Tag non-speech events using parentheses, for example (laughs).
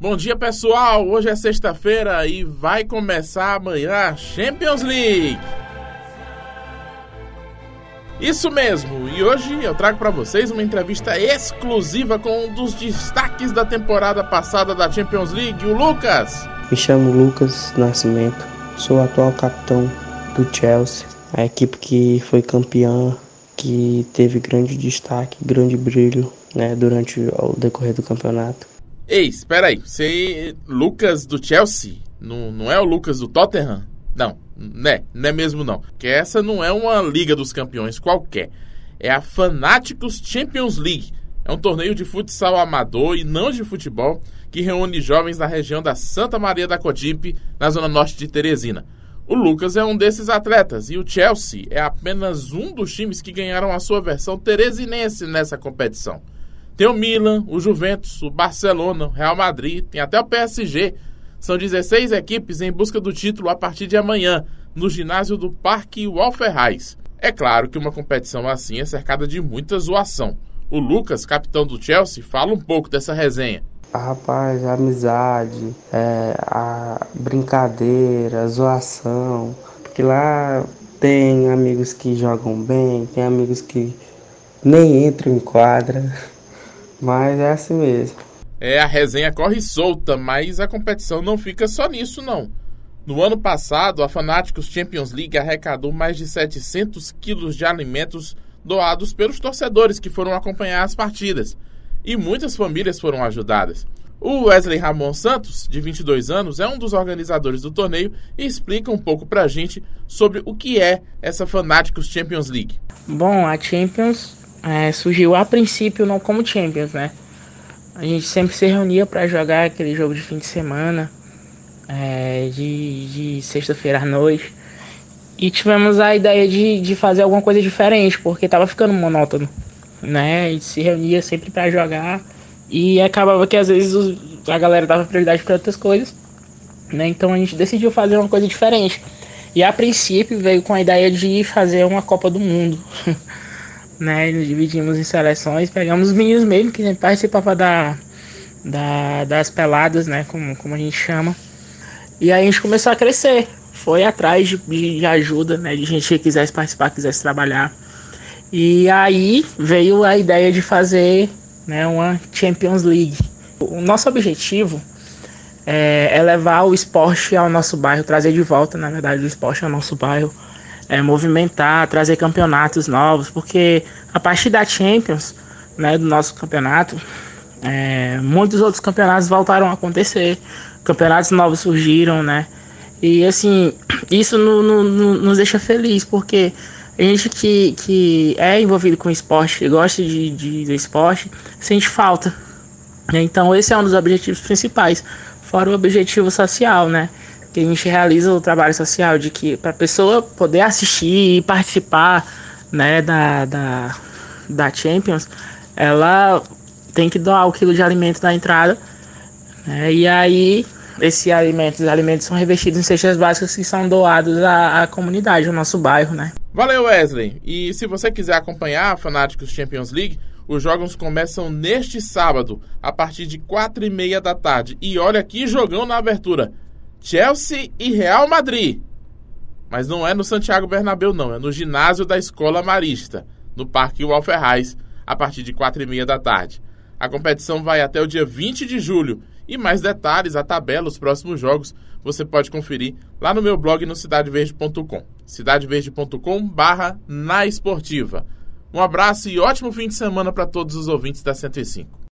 Bom dia, pessoal. Hoje é sexta-feira e vai começar amanhã a Champions League. Isso mesmo. E hoje eu trago para vocês uma entrevista exclusiva com um dos destaques da temporada passada da Champions League, o Lucas. Me chamo Lucas Nascimento. Sou atual capitão do Chelsea, a equipe que foi campeã, que teve grande destaque, grande brilho né, durante o decorrer do campeonato. Ei, espera aí, você Lucas do Chelsea? Não, não é o Lucas do Tottenham? Não, né, não é mesmo não. Que essa não é uma Liga dos Campeões qualquer. É a Fanáticos Champions League. É um torneio de futsal amador e não de futebol que reúne jovens da região da Santa Maria da Codipe, na zona norte de Teresina. O Lucas é um desses atletas e o Chelsea é apenas um dos times que ganharam a sua versão teresinense nessa competição. Tem o Milan, o Juventus, o Barcelona, o Real Madrid, tem até o PSG. São 16 equipes em busca do título a partir de amanhã, no ginásio do Parque Walter Reis. É claro que uma competição assim é cercada de muita zoação. O Lucas, capitão do Chelsea, fala um pouco dessa resenha. Rapaz, a amizade, é, a brincadeira, a zoação. Porque lá tem amigos que jogam bem, tem amigos que nem entram em quadra. (laughs) Mas é assim mesmo. É, a resenha corre solta, mas a competição não fica só nisso, não. No ano passado, a Fanáticos Champions League arrecadou mais de 700 quilos de alimentos doados pelos torcedores que foram acompanhar as partidas. E muitas famílias foram ajudadas. O Wesley Ramon Santos, de 22 anos, é um dos organizadores do torneio e explica um pouco pra gente sobre o que é essa Fanáticos Champions League. Bom, a Champions é, surgiu a princípio não como Champions, né? A gente sempre se reunia para jogar aquele jogo de fim de semana, é, de, de sexta-feira à noite. E tivemos a ideia de, de fazer alguma coisa diferente, porque tava ficando monótono, né? A gente se reunia sempre para jogar e acabava que às vezes os, a galera dava prioridade para outras coisas, né? Então a gente decidiu fazer uma coisa diferente. E a princípio veio com a ideia de fazer uma Copa do Mundo. (laughs) né? Nos dividimos em seleções, pegamos os meninos mesmo que participavam da, da, das peladas, né? Como, como a gente chama. E aí a gente começou a crescer. Foi atrás de, de ajuda, né? De gente que quisesse participar, quisesse trabalhar. E aí veio a ideia de fazer né, uma Champions League. O nosso objetivo é, é levar o esporte ao nosso bairro, trazer de volta, na verdade, o esporte ao nosso bairro é, movimentar, trazer campeonatos novos, porque a partir da Champions, né, do nosso campeonato, é, muitos outros campeonatos voltaram a acontecer, campeonatos novos surgiram, né? E assim, isso no, no, no, nos deixa feliz, porque a gente que, que é envolvido com esporte, que gosta de, de, do esporte, sente falta. Né? Então esse é um dos objetivos principais, fora o objetivo social, né? Que a gente realiza o trabalho social de que para a pessoa poder assistir e participar né, da, da, da Champions, ela tem que doar o quilo de alimento da entrada. Né, e aí, esses alimentos, os alimentos são revestidos em cestas básicas que são doados à, à comunidade, ao nosso bairro, né? Valeu, Wesley! E se você quiser acompanhar a Fanáticos Champions League, os jogos começam neste sábado, a partir de quatro e meia da tarde. E olha que jogão na abertura! Chelsea e Real Madrid. Mas não é no Santiago Bernabéu, não. É no ginásio da Escola Marista, no Parque Walferraz, a partir de quatro e meia da tarde. A competição vai até o dia 20 de julho. E mais detalhes, a tabela, os próximos jogos, você pode conferir lá no meu blog no cidadeverde.com. cidadeverde.com barra na esportiva. Um abraço e ótimo fim de semana para todos os ouvintes da 105.